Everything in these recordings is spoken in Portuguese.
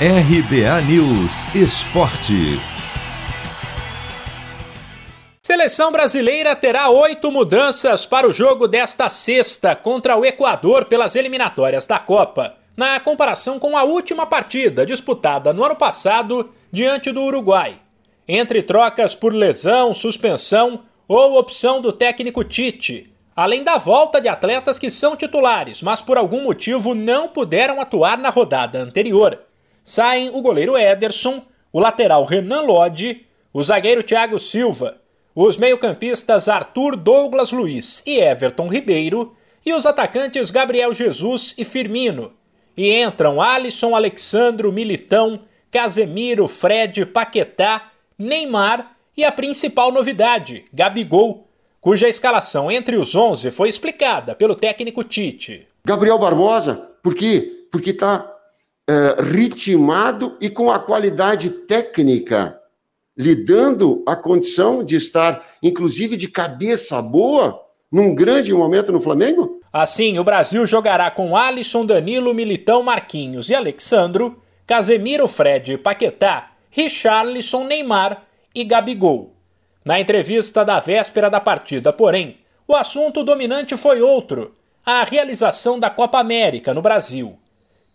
RBA News Esporte. Seleção brasileira terá oito mudanças para o jogo desta sexta contra o Equador pelas eliminatórias da Copa, na comparação com a última partida disputada no ano passado diante do Uruguai. Entre trocas por lesão, suspensão ou opção do técnico Tite, além da volta de atletas que são titulares, mas por algum motivo não puderam atuar na rodada anterior saem o goleiro Ederson, o lateral Renan Lodge, o zagueiro Thiago Silva, os meio-campistas Arthur Douglas Luiz e Everton Ribeiro e os atacantes Gabriel Jesus e Firmino. E entram Alisson, Alexandro, Militão, Casemiro, Fred, Paquetá, Neymar e a principal novidade, Gabigol, cuja escalação entre os 11 foi explicada pelo técnico Tite. Gabriel Barbosa, por quê? Porque está uh, ritmado e com a qualidade técnica, lhe dando a condição de estar, inclusive, de cabeça boa num grande momento no Flamengo? Assim, o Brasil jogará com Alisson, Danilo, Militão, Marquinhos e Alexandro, Casemiro, Fred, Paquetá, Richarlison, Neymar e Gabigol. Na entrevista da véspera da partida, porém, o assunto dominante foi outro: a realização da Copa América no Brasil.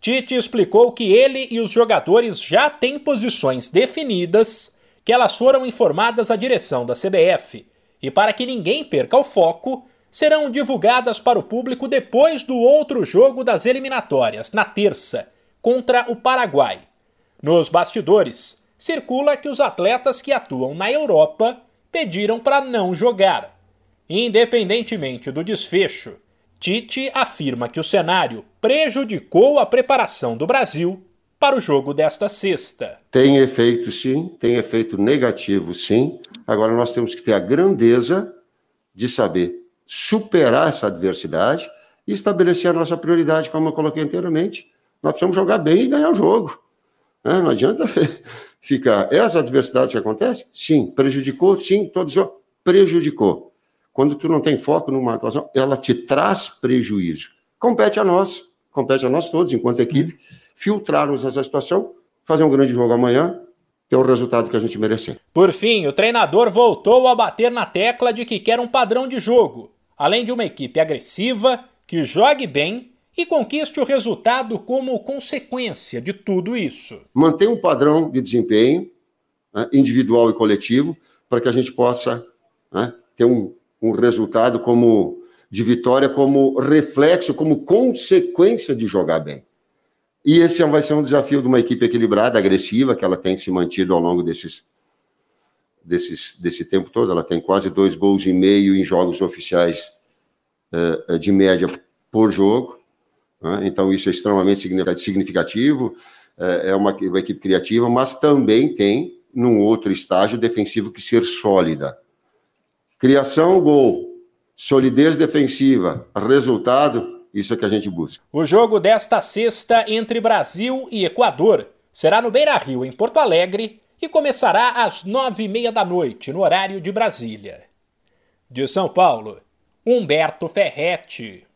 Tite explicou que ele e os jogadores já têm posições definidas, que elas foram informadas à direção da CBF e para que ninguém perca o foco, serão divulgadas para o público depois do outro jogo das eliminatórias, na terça, contra o Paraguai. Nos bastidores, circula que os atletas que atuam na Europa pediram para não jogar. Independentemente do desfecho, Tite afirma que o cenário prejudicou a preparação do Brasil para o jogo desta sexta. Tem efeito, sim, tem efeito negativo, sim. Agora nós temos que ter a grandeza de saber superar essa adversidade e estabelecer a nossa prioridade, como eu coloquei anteriormente. Nós precisamos jogar bem e ganhar o jogo. Né? Não adianta ficar. Essas adversidades que acontecem, sim, prejudicou, sim, todos prejudicou. Quando tu não tem foco numa atuação, ela te traz prejuízo. Compete a nós, compete a nós todos, enquanto equipe, filtrarmos essa situação, fazer um grande jogo amanhã, ter o resultado que a gente merecer. Por fim, o treinador voltou a bater na tecla de que quer um padrão de jogo, além de uma equipe agressiva, que jogue bem e conquiste o resultado como consequência de tudo isso. Manter um padrão de desempenho né, individual e coletivo para que a gente possa né, ter um, um resultado como de vitória como reflexo, como consequência de jogar bem. E esse vai ser um desafio de uma equipe equilibrada, agressiva, que ela tem se mantido ao longo desses, desses, desse tempo todo. Ela tem quase dois gols e meio em jogos oficiais uh, de média por jogo. Né? Então, isso é extremamente significativo. Uh, é uma, uma equipe criativa, mas também tem, num outro estágio defensivo, que ser sólida. Criação, gol. Solidez defensiva, resultado, isso é que a gente busca. O jogo desta sexta entre Brasil e Equador será no Beira Rio, em Porto Alegre, e começará às nove e meia da noite, no horário de Brasília. De São Paulo, Humberto Ferretti.